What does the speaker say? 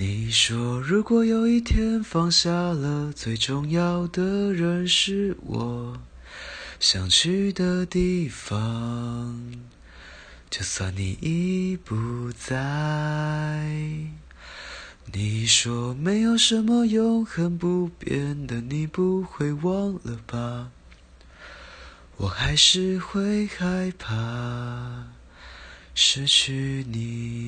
你说，如果有一天放下了，最重要的人是我想去的地方，就算你已不在。你说，没有什么永恒不变的，你不会忘了吧？我还是会害怕失去你。